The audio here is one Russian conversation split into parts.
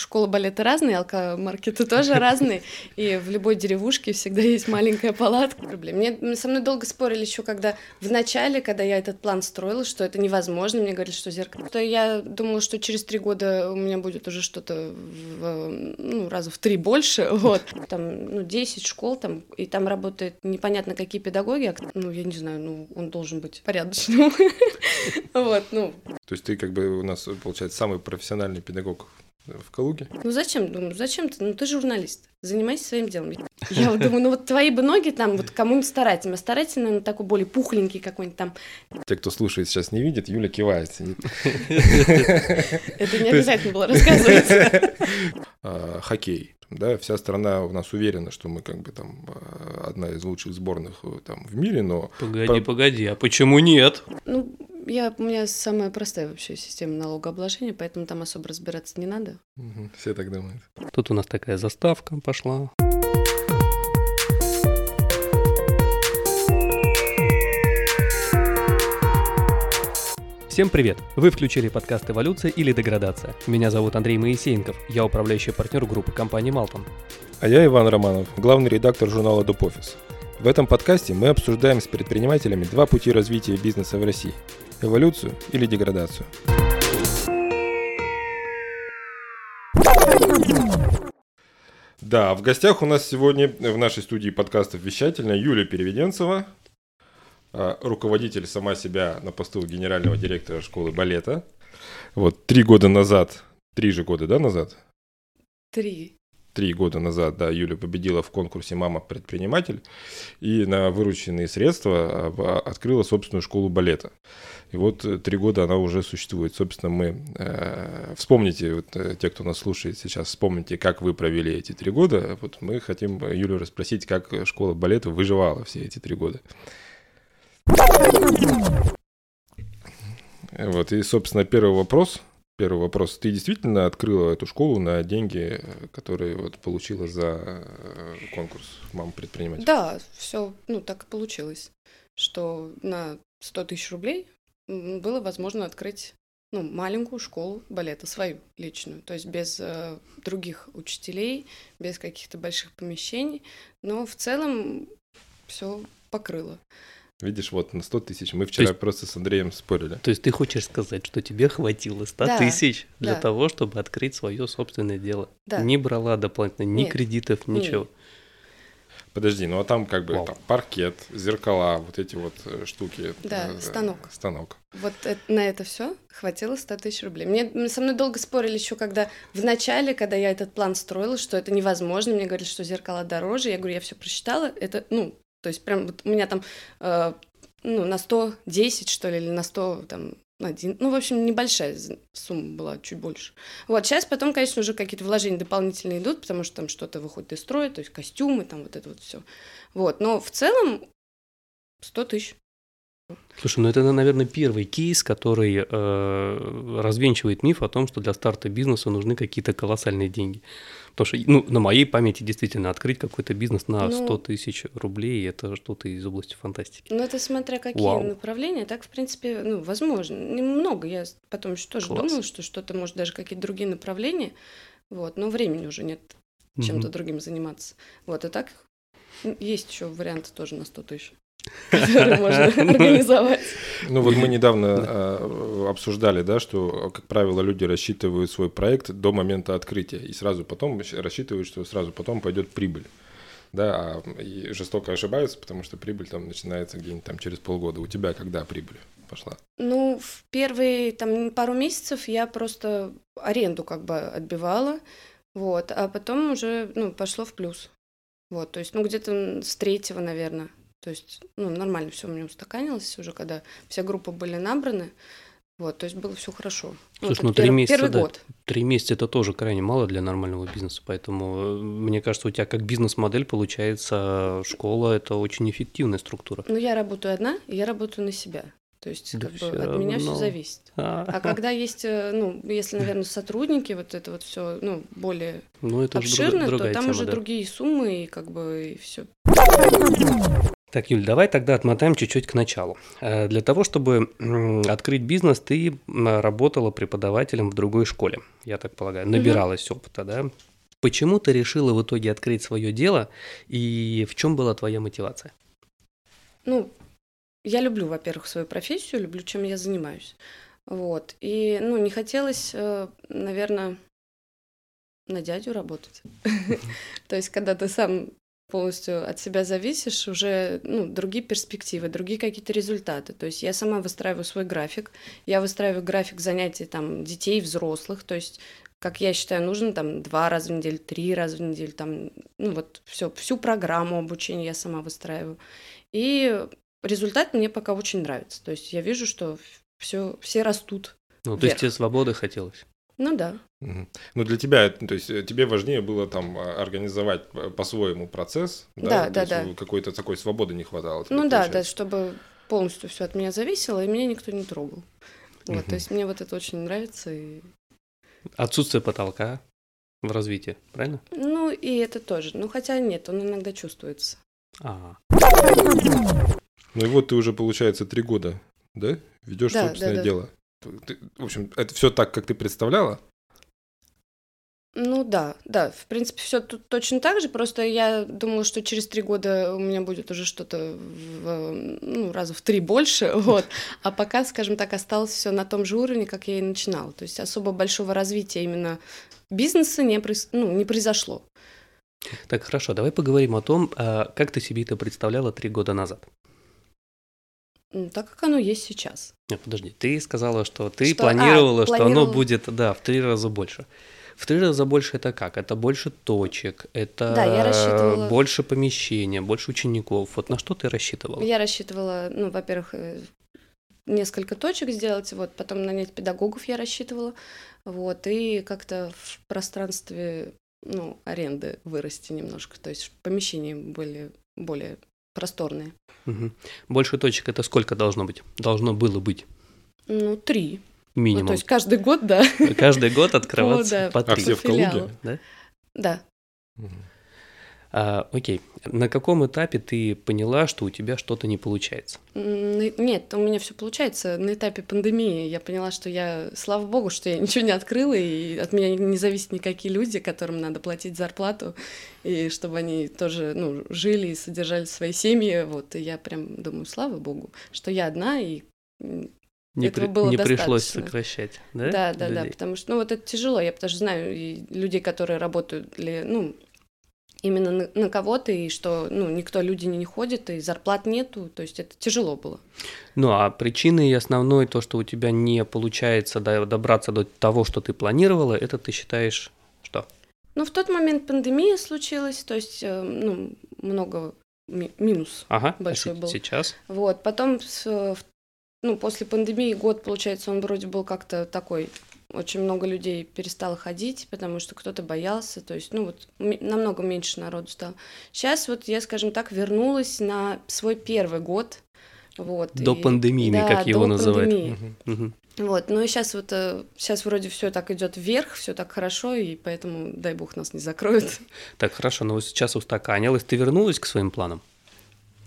школа балета разные, алкомаркеты тоже разные, и в любой деревушке всегда есть маленькая палатка. Мне со мной долго спорили еще, когда в начале, когда я этот план строила, что это невозможно, мне говорили, что зеркало. То я думала, что через три года у меня будет уже что-то в, ну, раза в три больше, вот. Там, ну, 10 школ там, и там работает непонятно какие педагоги, а, ну, я не знаю, ну, он должен быть порядочным. Вот, ну. То есть ты как бы у нас, получается, самый профессиональный педагог в Калуге. Ну зачем? Думаю, зачем ты? Ну ты журналист. Занимайся своим делом. Я вот думаю, ну вот твои бы ноги там, вот кому-нибудь старательно. Старательно, ну такой более пухленький какой-нибудь там. Те, кто слушает, сейчас не видит, Юля кивает. Это не обязательно было рассказывать. А, хоккей. Да, вся страна у нас уверена, что мы как бы там а, одна из лучших сборных э, там в мире, но... Погоди, погоди, а почему нет? Ну, я, у меня самая простая вообще система налогообложения, поэтому там особо разбираться не надо. Угу, все так думают. Тут у нас такая заставка пошла. Всем привет! Вы включили подкаст «Эволюция или деградация». Меня зовут Андрей Моисеенков, я управляющий партнер группы компании «Малтон». А я Иван Романов, главный редактор журнала «Доп.Офис». В этом подкасте мы обсуждаем с предпринимателями два пути развития бизнеса в России – эволюцию или деградацию. Да, в гостях у нас сегодня в нашей студии подкастов вещательная Юлия Переведенцева, руководитель сама себя на посту генерального директора школы балета. Вот три года назад, три же года, да, назад? Три три года назад, да, Юля победила в конкурсе «Мама-предприниматель» и на вырученные средства а, открыла собственную школу балета. И вот э, три года она уже существует. Собственно, мы э, вспомните, вот, э, те, кто нас слушает сейчас, вспомните, как вы провели эти три года. Вот мы хотим Юлю расспросить, как школа балета выживала все эти три года. Вот, и, собственно, первый вопрос первый вопрос. Ты действительно открыла эту школу на деньги, которые вот получила за э, конкурс «Мама предприниматель»? Да, все, ну, так и получилось, что на 100 тысяч рублей было возможно открыть ну, маленькую школу балета, свою личную, то есть без э, других учителей, без каких-то больших помещений, но в целом все покрыло. Видишь, вот на 100 тысяч. Мы вчера есть, просто с Андреем спорили. То есть ты хочешь сказать, что тебе хватило 100 да, тысяч для да. того, чтобы открыть свое собственное дело? Да. Не брала дополнительно ни Нет. кредитов, ничего. Нет. Подожди, ну а там как бы там, паркет, зеркала, вот эти вот э, штуки. Да, э, станок. Станок. Вот это, на это все хватило 100 тысяч рублей. Мне со мной долго спорили еще, когда в начале, когда я этот план строила, что это невозможно. Мне говорили, что зеркала дороже. Я говорю, я все просчитала. Это, ну, то есть прям вот у меня там э, ну, на 110, что ли, или на 100, там, один, ну, в общем, небольшая сумма была, чуть больше. Вот, сейчас потом, конечно, уже какие-то вложения дополнительные идут, потому что там что-то выходит из строя, то есть костюмы, там вот это вот все. Вот, но в целом 100 тысяч. Слушай, ну это, наверное, первый кейс, который э, развенчивает миф о том, что для старта бизнеса нужны какие-то колоссальные деньги. Потому что, ну, на моей памяти действительно открыть какой-то бизнес на ну, 100 тысяч рублей – это что-то из области фантастики. Ну, это смотря какие Вау. направления, так, в принципе, ну, возможно. Немного. Я потом еще тоже Класс. думала, что что-то, может, даже какие-то другие направления, вот, но времени уже нет чем-то угу. другим заниматься. Вот, и так есть еще варианты тоже на 100 тысяч который можно организовать. Ну вот мы недавно а, обсуждали, да, что, как правило, люди рассчитывают свой проект до момента открытия и сразу потом рассчитывают, что сразу потом пойдет прибыль. Да, а, и жестоко ошибаются, потому что прибыль там начинается где-нибудь там через полгода. У тебя когда прибыль пошла? Ну, в первые там пару месяцев я просто аренду как бы отбивала, вот, а потом уже, ну, пошло в плюс. Вот, то есть, ну, где-то с третьего, наверное, то есть, ну, нормально все у меня устаканилось уже, когда вся группа были набраны. Вот, то есть было все хорошо. Слушай, ну три пер- месяца, первый да, год. Три месяца это тоже крайне мало для нормального бизнеса, поэтому э, мне кажется, у тебя как бизнес-модель получается школа это очень эффективная структура. Ну я работаю одна, и я работаю на себя. То есть да как бы, от меня все зависит. А, а когда есть, э, ну, если, наверное, сотрудники, вот это вот все, ну, более ну, это обширно, то там уже да. другие суммы и как бы и все. Так, Юль, давай тогда отмотаем чуть-чуть к началу. Э, для того, чтобы открыть бизнес, ты работала преподавателем в другой школе, я так полагаю, набиралась угу. опыта, да? Почему ты решила в итоге открыть свое дело и в чем была твоя мотивация? Ну, я люблю, во-первых, свою профессию, люблю, чем я занимаюсь. Вот. И, ну, не хотелось, э, наверное, на дядю работать. То есть, когда ты сам полностью от себя зависишь, уже ну, другие перспективы, другие какие-то результаты. То есть я сама выстраиваю свой график, я выстраиваю график занятий там, детей, взрослых, то есть как я считаю, нужно там два раза в неделю, три раза в неделю, там, ну вот все, всю программу обучения я сама выстраиваю. И результат мне пока очень нравится. То есть я вижу, что все, все растут. Ну, вверх. то есть тебе свободы хотелось? Ну да. Угу. Ну для тебя, то есть э, тебе важнее было там а, организовать по-своему процесс, да, да, да. да. Какой-то такой свободы не хватало. Ну да, да, чтобы полностью все от меня зависело, и меня никто не трогал. Вот, угу. то есть мне вот это очень нравится. И... Отсутствие потолка в развитии, правильно? Ну и это тоже. Ну хотя нет, он иногда чувствуется. Ага. Ну и вот ты уже, получается, три года, да? Ведешь да, собственное да, да. дело. Ты, в общем, это все так, как ты представляла? Ну да, да, в принципе, все тут точно так же, просто я думала, что через три года у меня будет уже что-то в, ну, раза в три больше, вот, а пока, скажем так, осталось все на том же уровне, как я и начинала, то есть особо большого развития именно бизнеса не, ну, не произошло. Так, хорошо, давай поговорим о том, а, как ты себе это представляла три года назад так как оно есть сейчас. Нет, подожди, ты сказала, что ты что, планировала, а, что планировала... оно будет, да, в три раза больше. В три раза больше это как? Это больше точек, это да, я рассчитывала... больше помещения, больше учеников. Вот на что ты рассчитывала? Я рассчитывала, ну, во-первых, э, несколько точек сделать, вот, потом нанять педагогов я рассчитывала, вот, и как-то в пространстве, ну, аренды вырасти немножко, то есть помещения были более просторные. Угу. Больше точек это сколько должно быть? Должно было быть? Ну, три. Минимум. Ну, то есть каждый год, да. Каждый год открываться О, да. по три. А все в Калуге? Да. Да. Угу. А, окей. На каком этапе ты поняла, что у тебя что-то не получается? Нет, у меня все получается. На этапе пандемии я поняла, что я, слава богу, что я ничего не открыла, и от меня не зависят никакие люди, которым надо платить зарплату, и чтобы они тоже ну, жили и содержали свои семьи. Вот, и я прям думаю, слава богу, что я одна, и не, Этого при, было не пришлось сокращать, да? Да, да, людей? да, потому что, ну, вот это тяжело. Я потому что знаю людей, которые работают, ну, именно на, на кого-то, и что ну, никто, люди не ходят, и зарплат нету, то есть это тяжело было. Ну, а причиной основной, то, что у тебя не получается добраться до того, что ты планировала, это ты считаешь что? Ну, в тот момент пандемия случилась, то есть, э, ну, много ми- минус ага, а большой а был. сейчас? Вот, потом, ну, после пандемии год, получается, он вроде был как-то такой очень много людей перестало ходить, потому что кто-то боялся, то есть, ну вот, намного меньше народу стало. Сейчас вот я, скажем так, вернулась на свой первый год, вот. До и, пандемии, да, как его называют. Угу. Вот, ну и сейчас вот, сейчас вроде все так идет вверх, все так хорошо, и поэтому, дай бог, нас не закроют. Так, хорошо, но сейчас устаканилась, ты вернулась к своим планам?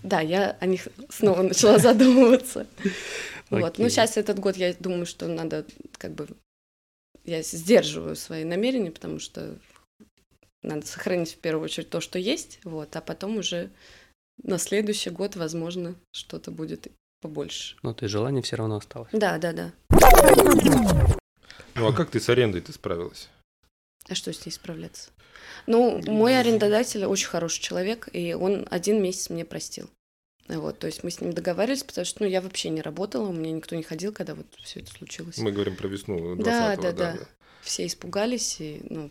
Да, я о них снова начала задумываться. Вот, ну сейчас этот год я думаю, что надо как бы я сдерживаю свои намерения, потому что надо сохранить в первую очередь то, что есть, вот, а потом уже на следующий год, возможно, что-то будет побольше. Но ты желание все равно осталось. Да, да, да. Ну а как ты с арендой ты справилась? А что с ней справляться? Ну, мой арендодатель очень хороший человек, и он один месяц мне простил. Вот, то есть мы с ним договаривались, потому что ну, я вообще не работала, у меня никто не ходил, когда вот все это случилось. Мы говорим про весну 20 да, да, да, да. Все испугались, и ну,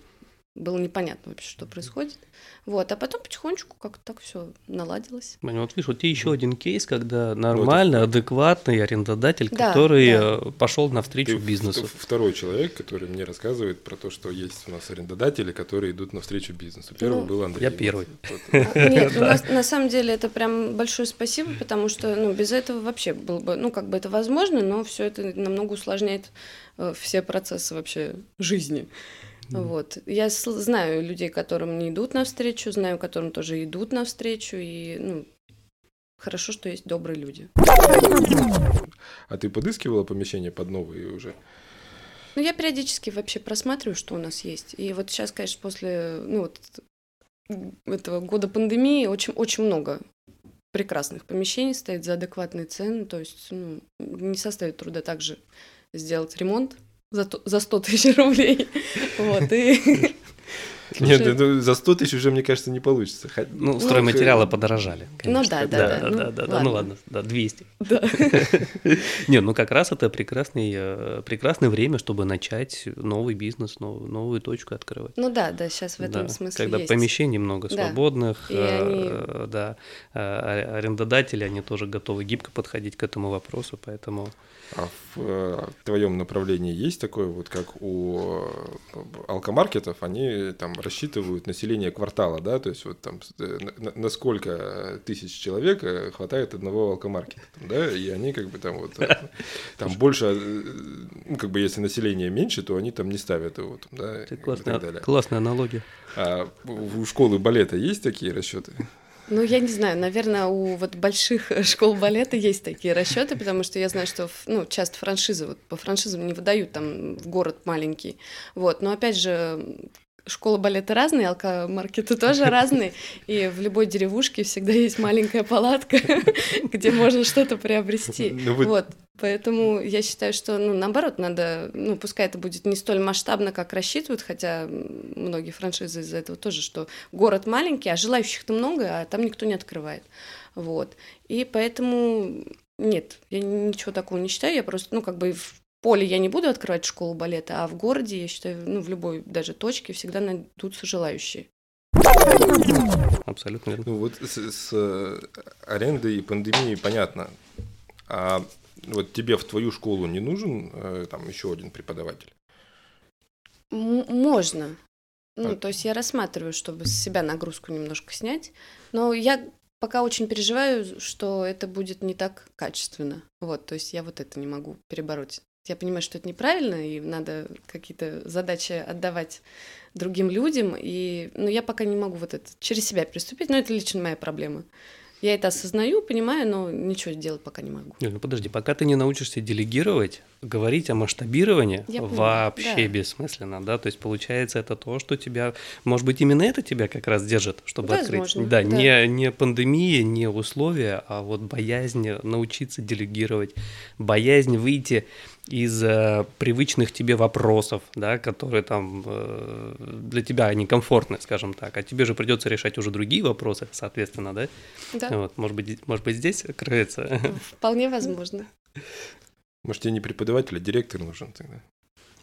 было непонятно вообще, что происходит. Вот, а потом потихонечку как-то так все наладилось. Маня, вот видишь, вот тебе еще один кейс, когда нормальный, вот. адекватный арендодатель, да, который да. Э, пошел навстречу Ты бизнесу. Второй человек, который мне рассказывает про то, что есть у нас арендодатели, которые идут навстречу бизнесу. Первый ну, был Андрей. Я первый. Нет, на самом деле это прям большое спасибо, потому что ну, без этого вообще было бы, ну, как бы это возможно, но все это намного усложняет э, все процессы вообще жизни. Вот. Я знаю людей, которым не идут навстречу, знаю, которым тоже идут навстречу, и ну, хорошо, что есть добрые люди. А ты подыскивала помещение под новые уже? Ну, я периодически вообще просматриваю, что у нас есть. И вот сейчас, конечно, после ну, вот этого года пандемии очень, очень много прекрасных помещений стоит за адекватные цены. То есть ну, не составит труда также сделать ремонт за, за 100 тысяч рублей. Вот, и Нет, ну, за 100 тысяч уже, мне кажется, не получится. Ну, стройматериалы подорожали. Ну да, да, да. Да, да, да, ну ладно, да, 200. Да. Не, ну как раз это прекрасный, э, прекрасное время, чтобы начать новый бизнес, новую, новую точку открывать. Ну да, да, сейчас в этом Да, смысле Когда есть. помещений много Да. свободных, И э, они- да, э, а- арендодатели, они тоже готовы гибко подходить к этому вопросу, поэтому... А в э, твоем направлении есть такое, вот как у э, алкомаркетов, они там рассчитывают население квартала, да, то есть вот там э, на, на сколько тысяч человек хватает одного алкомаркета, там, да, и они как бы там вот там больше, ну как бы если население меньше, то они там не ставят его, там, да, Это и классная, так далее. классная аналогия. А у школы балета есть такие расчеты? Ну, я не знаю, наверное, у вот больших э, школ балета есть такие расчеты, потому что я знаю, что ну, часто франшизы, вот по франшизам не выдают там в город маленький. Вот, но опять же, школы балета разные, алкомаркеты тоже разные, и в любой деревушке всегда есть маленькая палатка, где можно что-то приобрести. Ну, вы- Вот, поэтому я считаю, что, ну, наоборот, надо, ну, пускай это будет не столь масштабно, как рассчитывают, хотя многие франшизы из-за этого тоже, что город маленький, а желающих-то много, а там никто не открывает. Вот. И поэтому нет, я ничего такого не считаю, я просто, ну, как бы в поле я не буду открывать школу балета, а в городе, я считаю, ну, в любой даже точке всегда найдутся желающие. Абсолютно верно. Ну вот с, с, э, арендой и пандемией понятно. А вот тебе в твою школу не нужен э, там еще один преподаватель? М- можно. Ну, А- то есть я рассматриваю, чтобы с себя нагрузку немножко снять. Но я пока очень переживаю, что это будет не так качественно. Вот, то есть я вот это не могу перебороть. Я понимаю, что это неправильно, и надо какие-то задачи отдавать другим людям, и, но я пока не могу вот это через себя приступить, но это лично моя проблема. Я это осознаю, понимаю, но ничего сделать пока не могу. Нет, ну подожди, пока ты не научишься делегировать, говорить о масштабировании Я понимаю, вообще да. бессмысленно, да, то есть получается это то, что тебя, может быть, именно это тебя как раз держит, чтобы Возможно, открыть. Да, да. Не, не пандемия, не условия, а вот боязнь научиться делегировать, боязнь выйти из э, привычных тебе вопросов, да, которые там э, для тебя они комфортны, скажем так, а тебе же придется решать уже другие вопросы, соответственно, да? Да, Вот, может быть, может быть, здесь кроется вполне возможно. Может, тебе не преподаватель, а директор нужен тогда?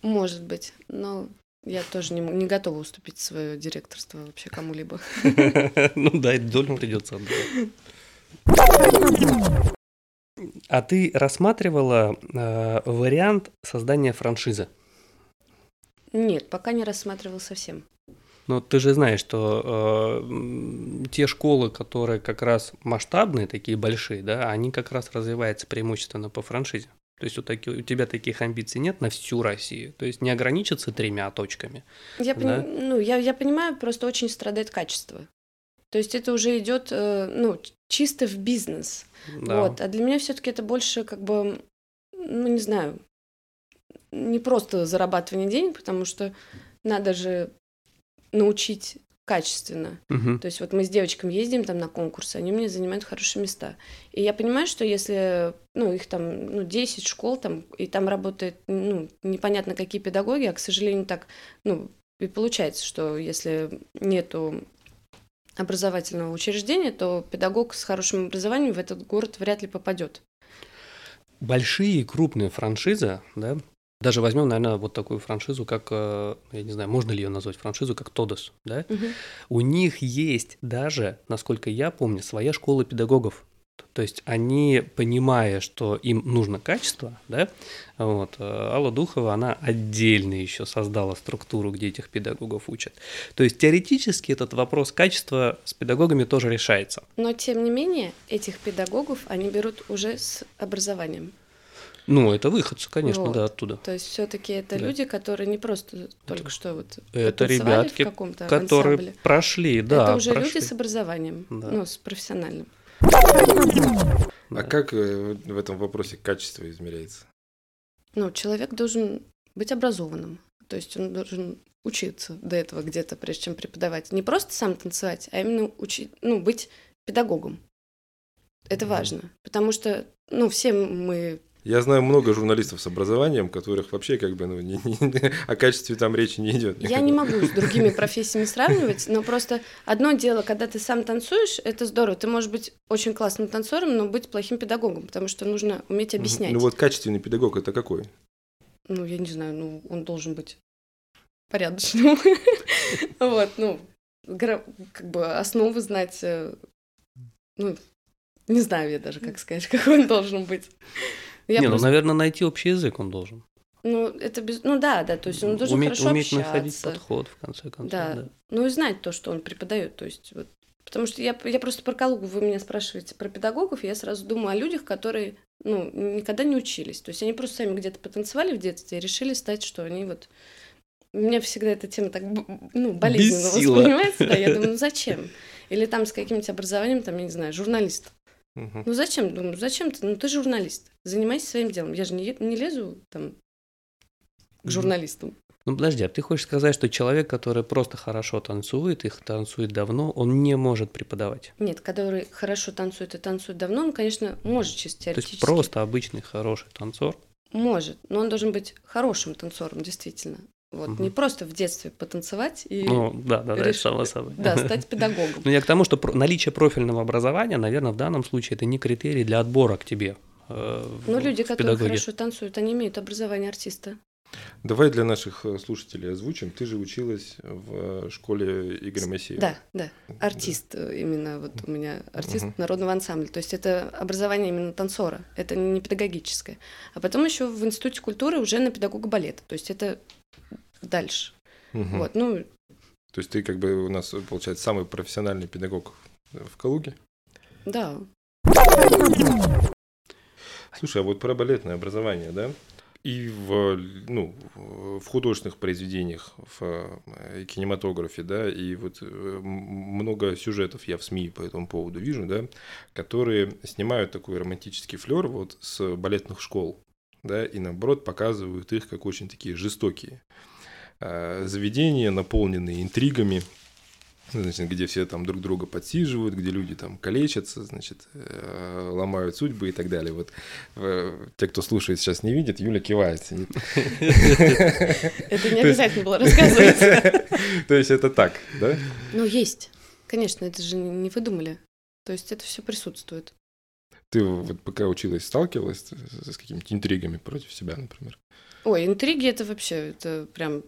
Может быть, но я тоже не, не готова уступить свое директорство вообще кому-либо. Ну да, и долю придется отдавать. А ты рассматривала э, вариант создания франшизы? Нет, пока не рассматривал совсем. Но ты же знаешь, что э, те школы, которые как раз масштабные, такие большие, да, они как раз развиваются преимущественно по франшизе. То есть у, таки- у тебя таких амбиций нет на всю Россию. То есть не ограничиться тремя точками. Я, Да? пони- ну, я, я понимаю, просто очень страдает качество. То есть это уже идет э, ну, чисто в бизнес. Да. Вот. А для меня все-таки это больше как бы, ну, не знаю, не просто зарабатывание денег, потому что надо же научить качественно. Мгм. То есть вот мы с девочками ездим там на конкурсы, они мне занимают хорошие места. И я понимаю, что если, ну, их там, ну, 10 школ там, и там работает, ну, непонятно какие педагоги, а, к сожалению, так, ну, и получается, что если нету образовательного учреждения, то педагог с хорошим образованием в этот город вряд ли попадет. большие крупные франшизы, да, даже возьмем, наверное, вот такую франшизу, как, э, я не знаю, можно ли ее назвать франшизу, как Тодос, да, у них есть даже, насколько я помню, своя школа педагогов. То есть они, понимая, что им нужно качество, да, вот, э, Алла Духова, она отдельно еще создала структуру, где этих педагогов учат. То есть теоретически этот вопрос качества с педагогами тоже решается. Но, тем не менее, этих педагогов они берут уже с образованием. Ну, это выходцы, конечно, Вот. да, оттуда. То есть все-таки это Да. люди, которые не просто только что вот Это ребятки, в каком-то которые ансамбле. прошли, да, это уже прошли. люди с образованием, Да. ну, с профессиональным. А как э, в этом вопросе качество измеряется? Ну, человек должен быть образованным. То есть он должен учиться до этого где-то, прежде чем преподавать. Не просто сам танцевать, а именно учить, ну, быть педагогом. Это важно, потому что, ну, все мы я знаю много журналистов с образованием, которых вообще как бы ну, не, не, о качестве там речи не идет. Я не могу с другими профессиями сравнивать, но просто одно дело, когда ты сам танцуешь, это здорово. Ты можешь быть очень классным танцором, но быть плохим педагогом, потому что нужно уметь объяснять. Ну вот качественный педагог это какой? Ну, я не знаю, ну, он должен быть порядочным. Вот, ну, как бы основы знать, э, ну, не знаю я даже, как сказать, какой он должен быть. Я не, ну, просто... ну, наверное, найти общий язык он должен. Ну, это без... Ну да, да, то есть он должен уметь, хорошо уметь общаться. находить подход, в конце концов. Да. да. Ну и знать то, что он преподает. То есть вот Потому что я, я просто про Калугу, вы меня спрашиваете про педагогов, я сразу думаю о людях, которые ну, никогда не учились. То есть они просто сами где-то потанцевали в детстве и решили стать, что они вот... У меня всегда эта тема так ну, болезненно воспринимается. Да, я думаю, ну зачем? Или там с каким-нибудь образованием, там, я не знаю, журналист. Угу. Ну зачем? Думаю, зачем ты? Ну ты журналист. Занимайся своим делом. Я же не, не лезу там к журналистам. Ну подожди, а ты хочешь сказать, что человек, который просто хорошо танцует, их танцует давно, он не может преподавать? Нет, который хорошо танцует и танцует давно, он, конечно, может чисто теоретически. То есть просто обычный хороший танцор? Может, но он должен быть хорошим танцором, действительно. Вот, угу. не просто в детстве потанцевать и ну, да, да, да, само собой. Да, стать педагогом. Ну, я к тому, что наличие профильного образования, наверное, в данном случае это не критерий для отбора к тебе. Э, ну, люди, которые педагоги. хорошо танцуют, они имеют образование артиста. Давай для наших э, слушателей озвучим. Ты же училась в э, школе Игоря Моисеева. Да, да. Артист да. именно. Вот у меня артист угу. народного ансамбля. То есть это образование именно танцора. Это не педагогическое. А потом еще в Институте культуры уже на педагога балета. То есть это дальше. Угу. Вот, ну... То есть ты как бы у нас, получается, самый профессиональный педагог в Калуге? Да. Слушай, а вот про балетное образование, да? И в, ну, в художественных произведениях, в э, кинематографе, да, и вот э, много сюжетов я в СМИ по этому поводу вижу, да, которые снимают такой романтический флер вот с балетных школ, да, и наоборот показывают их как очень такие жестокие. Э, заведения, наполненные интригами, значит, где все там друг друга подсиживают, где люди там калечатся, значит, э, ломают судьбы и так далее. Вот э, те, кто слушает, сейчас не видят, Юля кивает. Это не обязательно было рассказывать. То есть это так, да? Ну, есть. Конечно, это же не выдумали. То есть это все присутствует. Ты вот пока училась, сталкивалась с какими-то интригами против себя, например? Ой, интриги это вообще, это прям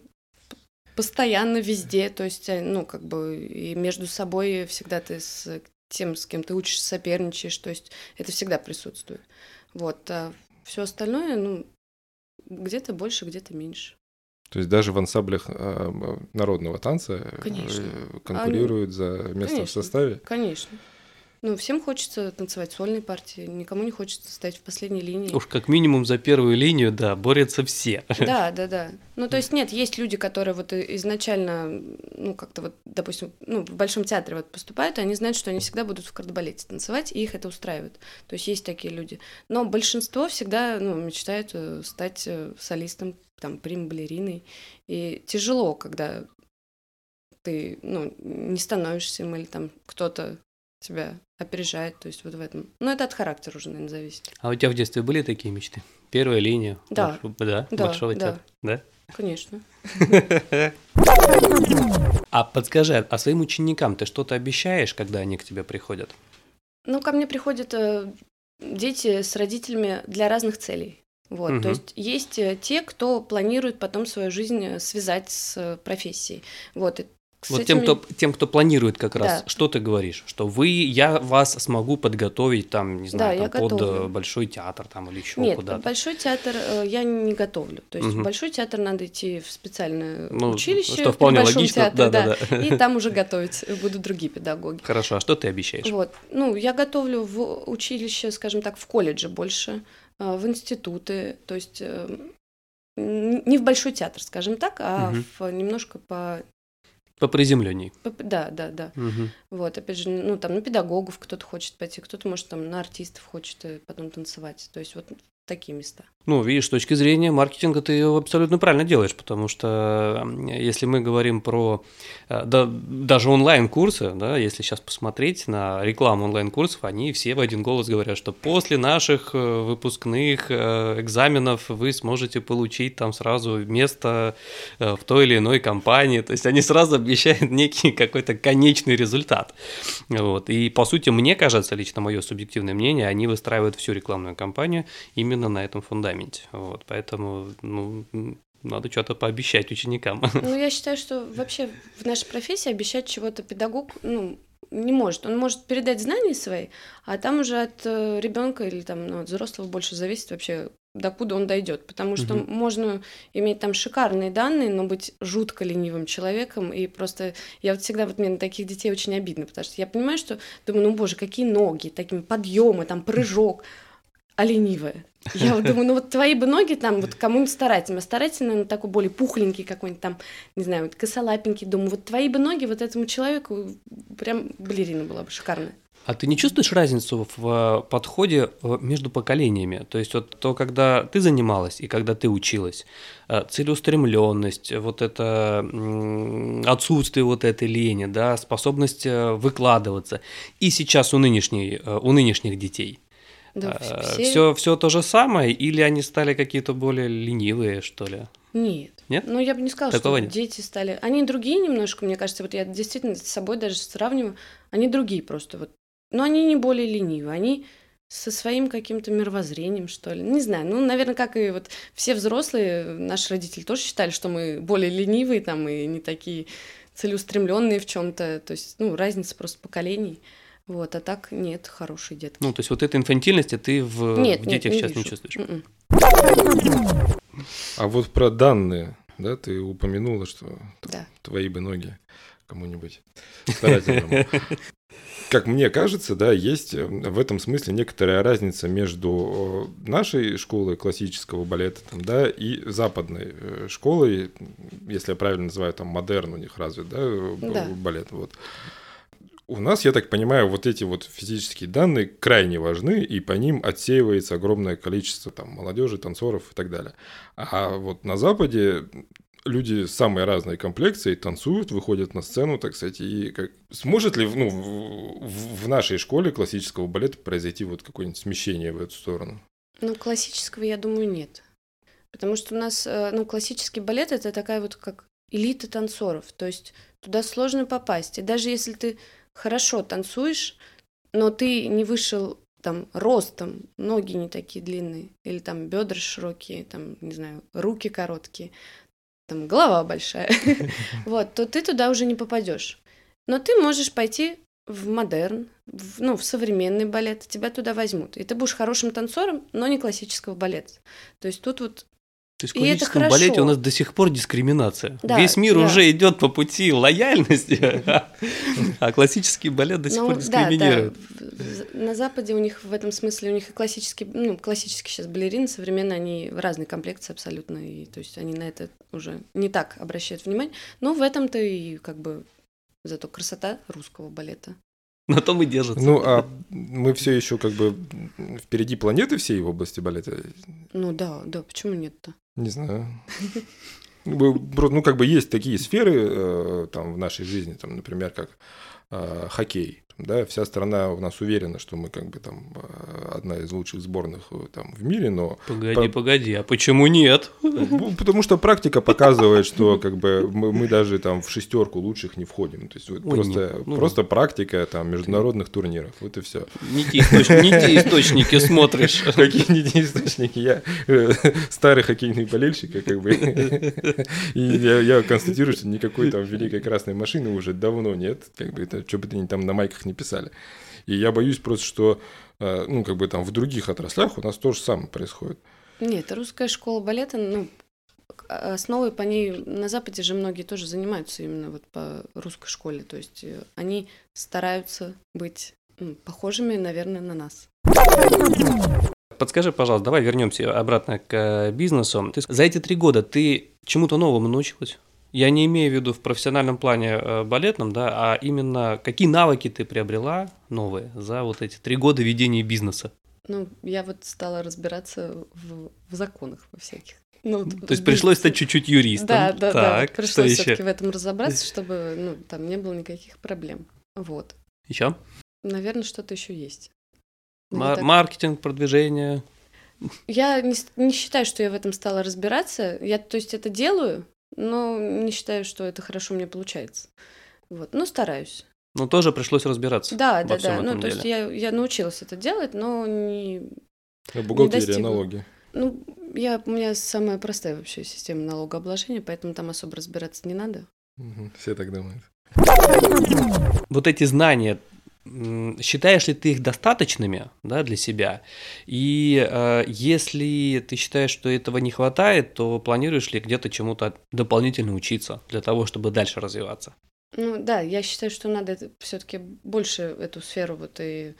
постоянно везде, то есть, э, ну, как бы и между собой всегда ты с тем, с кем ты учишься, соперничаешь, то есть это всегда присутствует. Вот, а все остальное, ну, где-то больше, где-то меньше. То есть даже в ансамблях э, народного танца Конечно. конкурируют Они... за место Конечно. в составе? Конечно. Ну, всем хочется танцевать сольные партии, никому не хочется стоять в последней линии. Уж как минимум за первую линию, да, борются все. Да, да, да. Ну, то есть нет, есть люди, которые вот изначально, ну, как-то вот, допустим, ну, в Большом театре вот поступают, и они знают, что они всегда будут в кардебалете танцевать, и их это устраивает. То есть есть такие люди. Но большинство всегда, ну, мечтает э, стать э, солистом, там, прим-балериной. И тяжело, когда ты, ну, не становишься им, или там кто-то тебя опережает, то есть вот в этом. Но это от характера уже, наверное, зависит. А у тебя в детстве были такие мечты? Первая линия? Да. Большого, да, да, большого да. театра? Да? Конечно. А подскажи, а своим ученикам ты что-то обещаешь, когда они к тебе приходят? Ну, ко мне приходят э, дети с родителями для разных целей. Вот, угу. то есть есть э, те, кто планирует потом свою жизнь э, связать с профессией. Вот, с вот тем, кто, тем, кто планирует как раз, да. что ты говоришь? Что вы, я вас смогу подготовить там, не знаю, да, там, под э, готовлю. большой театр там или еще Нет, куда-то? большой театр э, я не готовлю. То есть угу. в большой театр надо идти в специальное ну, училище. Что вполне логично, театре, да, да, да. И там уже готовить будут другие педагоги. Хорошо, а что ты обещаешь? Вот, ну, я готовлю в училище, скажем так, в колледже больше, э, в институты, то есть не в большой театр, скажем так, а угу. в немножко по По приземленней. Да, да, да. Угу. Вот, опять же, ну, там, на педагогов кто-то хочет пойти, кто-то, может, там, на артистов хочет э, потом танцевать. То есть вот такие места. Ну, видишь, с точки зрения маркетинга ты абсолютно правильно делаешь, потому что если мы говорим про э, да, даже онлайн-курсы, да, если сейчас посмотреть на рекламу онлайн-курсов, они все в один голос говорят, что после наших э, выпускных э, экзаменов вы сможете получить там сразу место в той или иной компании, то есть они сразу обещают некий какой-то конечный результат. Вот. И по сути, мне кажется, лично мое субъективное мнение, они выстраивают всю рекламную кампанию именно на этом фундаменте фундаменте. Вот, поэтому, ну, надо что-то пообещать ученикам. Ну, я считаю, что вообще в нашей профессии обещать чего-то педагог, ну, не может. Он может передать знания свои, а там уже от э, ребенка или там ну, от взрослого больше зависит вообще, докуда он дойдет. Потому что угу. можно иметь там шикарные данные, но быть жутко ленивым человеком. И просто я вот всегда вот мне на таких детей очень обидно, потому что я понимаю, что думаю, ну боже, какие ноги, такими подъемы, там прыжок а ленивая. Я вот думаю, ну вот твои бы ноги там, вот кому-нибудь старательно, старательно, ну такой более пухленький какой-нибудь там, не знаю, вот косолапенький, думаю, вот твои бы ноги вот этому человеку прям балерина была бы шикарная. А ты не чувствуешь разницу в э, подходе э, между поколениями? То есть вот то, когда ты занималась и когда ты училась, э, целеустремленность, вот это отсутствие вот этой лени, да, способность выкладываться, и сейчас у, нынешней, у нынешних детей – да, все... все, все то же самое, или они стали какие-то более ленивые, что ли? Нет. Нет? Ну, я бы не сказала, Такого что нет. дети стали. Они другие немножко, мне кажется, вот я действительно с собой даже сравниваю. Они другие просто вот. Но они не более ленивые, они со своим каким-то мировоззрением, что ли. Не знаю, ну, наверное, как и вот все взрослые, наши родители тоже считали, что мы более ленивые там и не такие целеустремленные в чем-то. То есть, ну, разница просто поколений. Вот, а так нет, хороший детки. Ну, то есть вот этой инфантильности ты в, нет, в детях нет, сейчас не, не чувствуешь? Mm-mm. А вот про данные, да, ты упомянула, что да. твои бы ноги кому-нибудь старательному. Как мне кажется, да, есть э, в этом смысле некоторая разница между э, нашей школой классического балета, там, да, и западной э, школой, если я правильно называю, там, модерн у них развит, да, да. балет, вот. У нас, я так понимаю, вот эти вот физические данные крайне важны, и по ним отсеивается огромное количество там молодежи, танцоров и так далее. А вот на Западе люди самой разной комплекции танцуют, выходят на сцену, так сказать, и как... сможет ли ну, в, в нашей школе классического балета произойти вот какое-нибудь смещение в эту сторону? Ну, классического, я думаю, нет. Потому что у нас, э, ну, классический балет – это такая вот как элита танцоров, то есть туда сложно попасть. И даже если ты хорошо танцуешь, но ты не вышел там ростом, ноги не такие длинные, или там бедра широкие, там, не знаю, руки короткие, там голова большая, вот, то ты туда уже не попадешь. Но ты можешь пойти в модерн, в, ну, в современный балет, тебя туда возьмут. И ты будешь хорошим танцором, но не классического балета. То есть тут вот то есть в классическом балете у нас до сих пор дискриминация. Да, Весь мир да. уже идет по пути лояльности, а классический балет до сих ну, пор дискриминирует. На Западе у них в этом смысле у них и классические, ну, классические сейчас балерины современные, они в разной комплекции абсолютно, и то есть они на это уже не так обращают внимание. Но в этом-то и как бы зато красота русского балета. На том и держится. Ну, а мы все еще как бы впереди планеты всей в области балета. Ну да, да, почему нет-то? Не знаю. Ну, как бы есть такие сферы э, там в нашей жизни, там, например, как э, хоккей да, вся страна у нас уверена, что мы как бы там э, одна из лучших сборных э, там в мире, но... Погоди, по... погоди, а почему нет? Ну, потому что практика показывает, что как бы мы, мы даже там в шестерку лучших не входим. То есть вот Ой, просто, ну, просто практика там международных турниров, вот и все. Не те, источ... не те источники смотришь. Какие не те источники? Я э, старый хоккейный болельщик, как бы. И я, я констатирую, что никакой там великой красной машины уже давно нет. Как бы это, что бы ты там на майках не писали. И я боюсь просто, что, э, ну, как бы там в других отраслях у нас то же самое происходит. Нет, русская школа балета, ну, основой по ней на Западе же многие тоже занимаются именно вот по русской школе. То есть э, они стараются быть ну, похожими, наверное, на нас. Подскажи, пожалуйста, давай вернемся обратно к э, бизнесу. Ты, за эти три года ты чему-то новому научилась? Я не имею в виду в профессиональном плане э, балетном, да, а именно какие навыки ты приобрела новые за вот эти три года ведения бизнеса? Ну, я вот стала разбираться в, в законах во всяких. Ну, То есть пришлось стать чуть-чуть юристом. Да, да, да. Так, что пришлось все-таки в этом разобраться, чтобы ну, там не было никаких проблем. Вот. Еще? Наверное, что-то еще есть. Ну, Ма- я так- Маркетинг, продвижение. Я не, не считаю, что я в этом стала разбираться. Я, то есть, это делаю, но не считаю, что это хорошо у меня получается. Вот. Ну, стараюсь. Ну, тоже пришлось разбираться. Да, во да, всем да. Ну, то есть я, я научилась это делать, но не. Бухгалтерия, достигла. налоги. Ну, я, у меня самая простая вообще система налогообложения, поэтому там особо разбираться не надо. Мгм, Все так думают. Вот эти знания, считаешь ли ты их достаточными да, для себя? И э, если ты считаешь, что этого не хватает, то планируешь ли где-то чему-то дополнительно учиться для того, чтобы дальше развиваться? Ну да, я считаю, что надо все-таки больше эту сферу вот и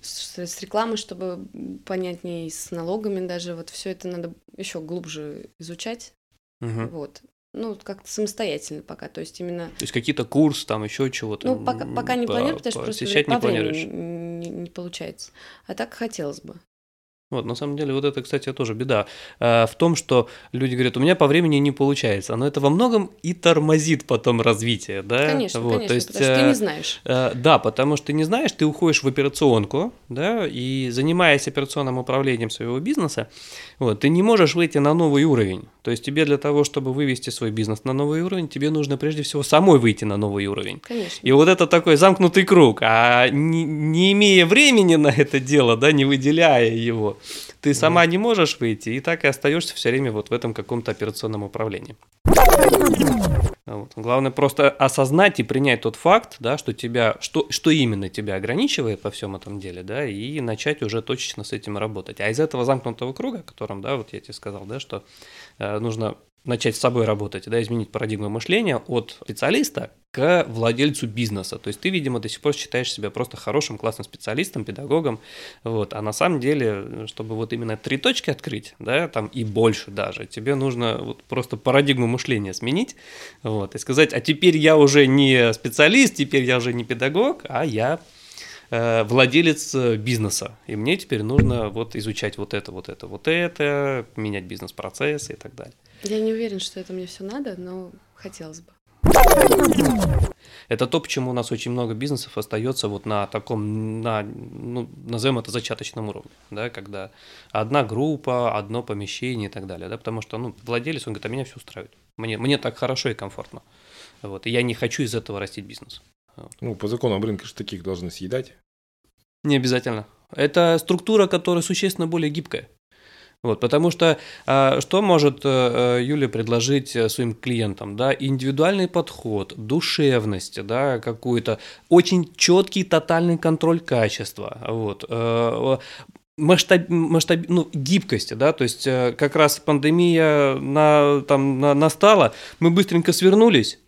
с, с рекламой, чтобы понятнее, и с налогами даже, вот все это надо еще глубже изучать, Мгм. вот. Ну, как-то самостоятельно пока, то есть именно, То есть какие-то курсы, там еще чего-то? ну, пока, пока не планирую, потому что просто не по планируешь? не, не получается. А так хотелось бы. Вот, на самом деле, вот это, кстати, тоже беда. э, в том, что люди говорят, у меня по времени не получается. Но это во многом и тормозит потом развитие, да? Конечно, Вот, конечно, то есть, потому что ты э, не знаешь. Э, Да, потому что ты не знаешь, ты уходишь в операционку, да, и занимаясь операционным управлением своего бизнеса, вот, ты не можешь выйти на новый уровень. То есть тебе для того, чтобы вывести свой бизнес на новый уровень, тебе нужно прежде всего самой выйти на новый уровень. Конечно. И вот это такой замкнутый круг, а не, не имея времени на это дело, да, не выделяя его, ты сама не можешь выйти, и так и остаешься все время вот в этом каком-то операционном управлении. Вот. Главное просто осознать и принять тот факт, да, что тебя, что, что именно тебя ограничивает во всем этом деле, да, и начать уже точечно с этим работать. А из этого замкнутого круга, о котором, да, вот я тебе сказал, да, что нужно начать с собой работать, да, изменить парадигму мышления от специалиста к владельцу бизнеса. То есть ты, видимо, до сих пор считаешь себя просто хорошим, классным специалистом, педагогом, вот, а на самом деле, чтобы вот именно три точки открыть, да, там и больше даже, тебе нужно вот просто парадигму мышления сменить, вот, и сказать, а теперь я уже не специалист, теперь я уже не педагог, а я э, владелец э, бизнеса, и мне теперь нужно вот изучать вот это, вот это, вот это, менять бизнес-процессы и так далее. Я не уверен, что это мне все надо, но хотелось бы. Это то, почему у нас очень много бизнесов остается вот на таком, на, ну, назовем это зачаточном уровне, да, когда одна группа, одно помещение и так далее, да, потому что, ну, владелец, он говорит, а меня все устраивает, мне, мне так хорошо и комфортно, вот, и я не хочу из этого растить бизнес. Ну, по законам рынка же таких должны съедать. Не обязательно. Это структура, которая существенно более гибкая. Вот, потому что а, что может э, э, Юля предложить э, своим клиентам? Да? Индивидуальный подход, душевность, да, какую-то очень четкий тотальный контроль качества. Вот, э, масштаб, масштаб, ну, гибкости, да, то есть э, как раз пандемия на, там, на- настала, мы быстренько свернулись,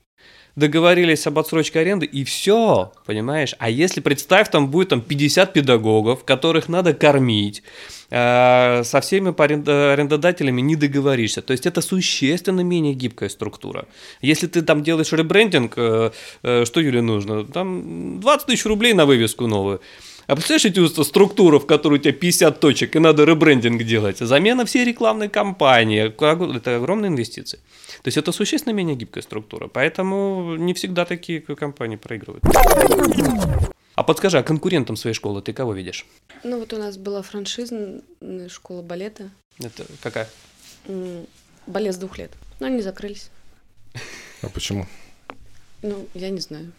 договорились об отсрочке аренды, и все, понимаешь? А если, представь, там будет там 50 педагогов, которых надо кормить, э, со всеми арендодателями не договоришься. То есть это существенно менее гибкая структура. Если ты там делаешь ребрендинг, э, э, что Юле нужно? Там 20 тысяч рублей на вывеску новую. А представляешь, эти структуру, в которой у тебя 50 точек, и надо ребрендинг делать? Замена всей рекламной кампании. Это огромные инвестиции. То есть это существенно менее гибкая структура. Поэтому не всегда такие компании проигрывают. А подскажи, а конкурентом своей школы ты кого видишь? Ну вот у нас была франшиза м, школа балета. Это какая? Балет с двух лет. Но они закрылись. А почему? Ну, я не знаю.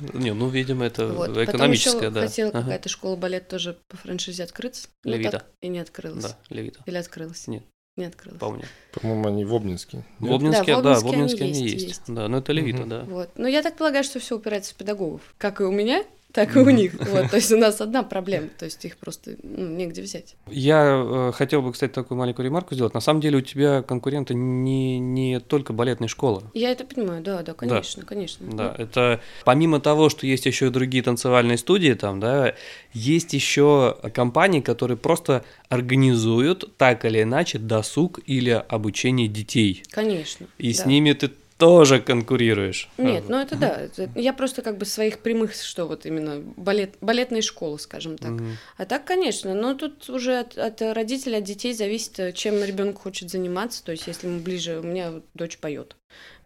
Не, ну, видимо, это Вот. Потом экономическая, еще да. хотела Ага. какая-то школа балет тоже по франшизе открыться. но Левита. так и не открылась. Да, Левита. Или открылась? Нет. Не открылась. Помню. По-моему, они в Обнинске. В? Обнинске, Да, в да, в Обнинске они они есть, есть. есть. Да, но это Левита, Мгм. да. Вот. Но я так полагаю, что все упирается в педагогов. Как и у меня, так и у них. Вот. То есть у нас одна проблема. То есть их просто ну, негде взять. Я э, хотел бы, кстати, такую маленькую ремарку сделать. На самом деле у тебя конкуренты не, не только балетные школы. Я это понимаю, да, да, конечно, конечно. Да, это помимо того, что есть еще и другие танцевальные студии, там, да, есть еще компании, которые просто организуют так или иначе досуг или обучение детей. Конечно. И с да. ними ты тоже конкурируешь. Нет, ну это да. это- я просто как бы своих прямых, что вот именно балет, балетные школы, скажем так. Мгм. А так, конечно, но тут уже от, от родителей, от детей зависит, э, чем ребенок хочет заниматься. То есть, если ему ближе, у меня вот дочь поет.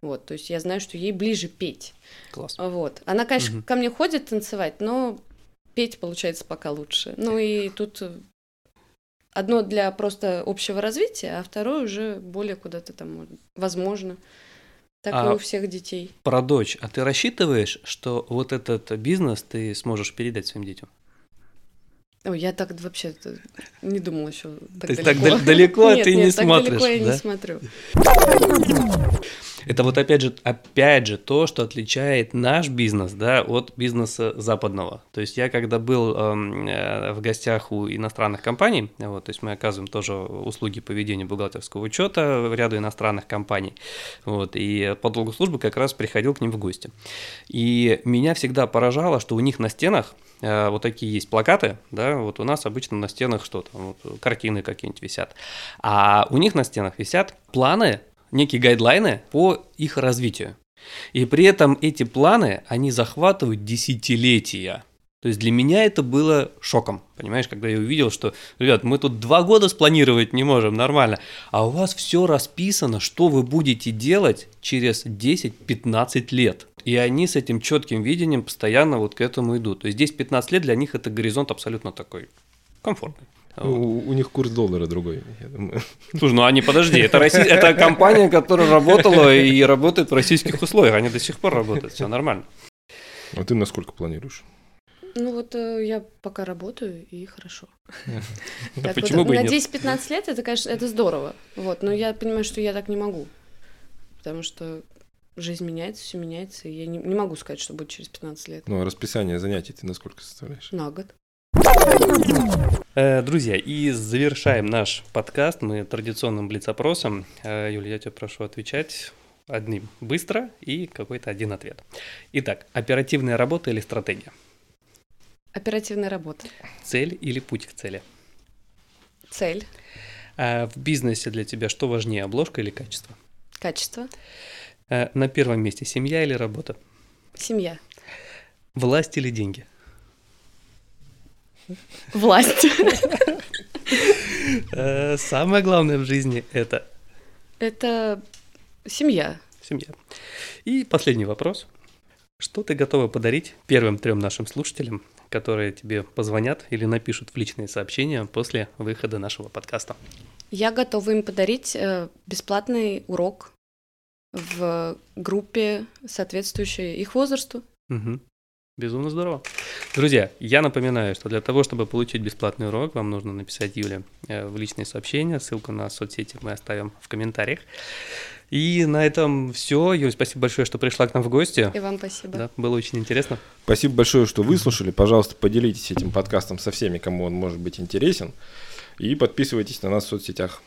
Вот, то есть я знаю, что ей ближе петь. Класс. Вот. Она, конечно, Мгм. ко мне ходит танцевать, но петь получается пока лучше. Ну и тут э, одно для просто общего развития, а второе уже более куда-то там возможно. Так А- и у всех детей. Про дочь. А ты рассчитываешь, что вот этот бизнес ты сможешь передать своим детям? Ой, я так вообще не думала еще так То далеко. так дал- далеко Нет, ты не нет, так смотришь, далеко я не смотрю. Это вот опять же, опять же то, что отличает наш бизнес, да, от бизнеса западного. То есть я когда был эм, э, в гостях у иностранных компаний, вот, то есть мы оказываем тоже услуги по ведению бухгалтерского учета ряду иностранных компаний, вот, и по долгу службы как раз приходил к ним в гости. И меня всегда поражало, что у них на стенах вот такие есть плакаты, да, вот у нас обычно на стенах что-то, вот, картины какие-нибудь висят, а у них на стенах висят планы некие гайдлайны по их развитию. И при этом эти планы, они захватывают десятилетия. То есть для меня это было шоком, понимаешь, когда я увидел, что, ребят, мы тут два года спланировать не можем, нормально, а у вас все расписано, что вы будете делать через 10-15 лет. И они с этим четким видением постоянно вот к этому идут. То есть 10-15 лет для них это горизонт абсолютно такой комфортный. Вот. У, у них курс доллара другой, я думаю. Слушай, ну они, подожди, это, Росси- это компания, которая работала и работает в российских условиях, они до сих пор работают, все нормально. А ты насколько планируешь? Ну вот э, я пока работаю, и хорошо. А почему вот, бы и на нет? 10-15 лет это, конечно, это здорово. Вот, но я понимаю, что я так не могу. Потому что жизнь меняется, все меняется, и я не, не могу сказать, что будет через 15 лет. Ну, а расписание занятий ты насколько составляешь? На год. Э, Друзья, и завершаем наш подкаст мы традиционным блиц-опросом. Э, Юля, я тебя прошу отвечать одним быстро и какой-то один ответ. Итак, оперативная работа или стратегия? Оперативная работа. Цель или путь к цели? Цель. А в бизнесе для тебя что важнее, обложка или качество? Качество. Э, На первом месте семья или работа? Семья. Власть или деньги? Власть. Э, Самое главное в жизни – это Это семья. семья. И последний вопрос. Что ты готова подарить первым трем нашим слушателям, которые тебе позвонят или напишут в личные сообщения после выхода нашего подкаста? Я готова им подарить э, бесплатный урок в группе, соответствующей их возрасту. Мгм. Безумно здорово. Друзья, я напоминаю, что для того, чтобы получить бесплатный урок, вам нужно написать Юле э, в личные сообщения. Ссылку на соцсети мы оставим в комментариях. И на этом все. Юль, спасибо большое, что пришла к нам в гости. И вам спасибо. Да, было очень интересно. Спасибо большое, что выслушали. Пожалуйста, поделитесь этим подкастом со всеми, кому он может быть интересен. И подписывайтесь на нас в соцсетях.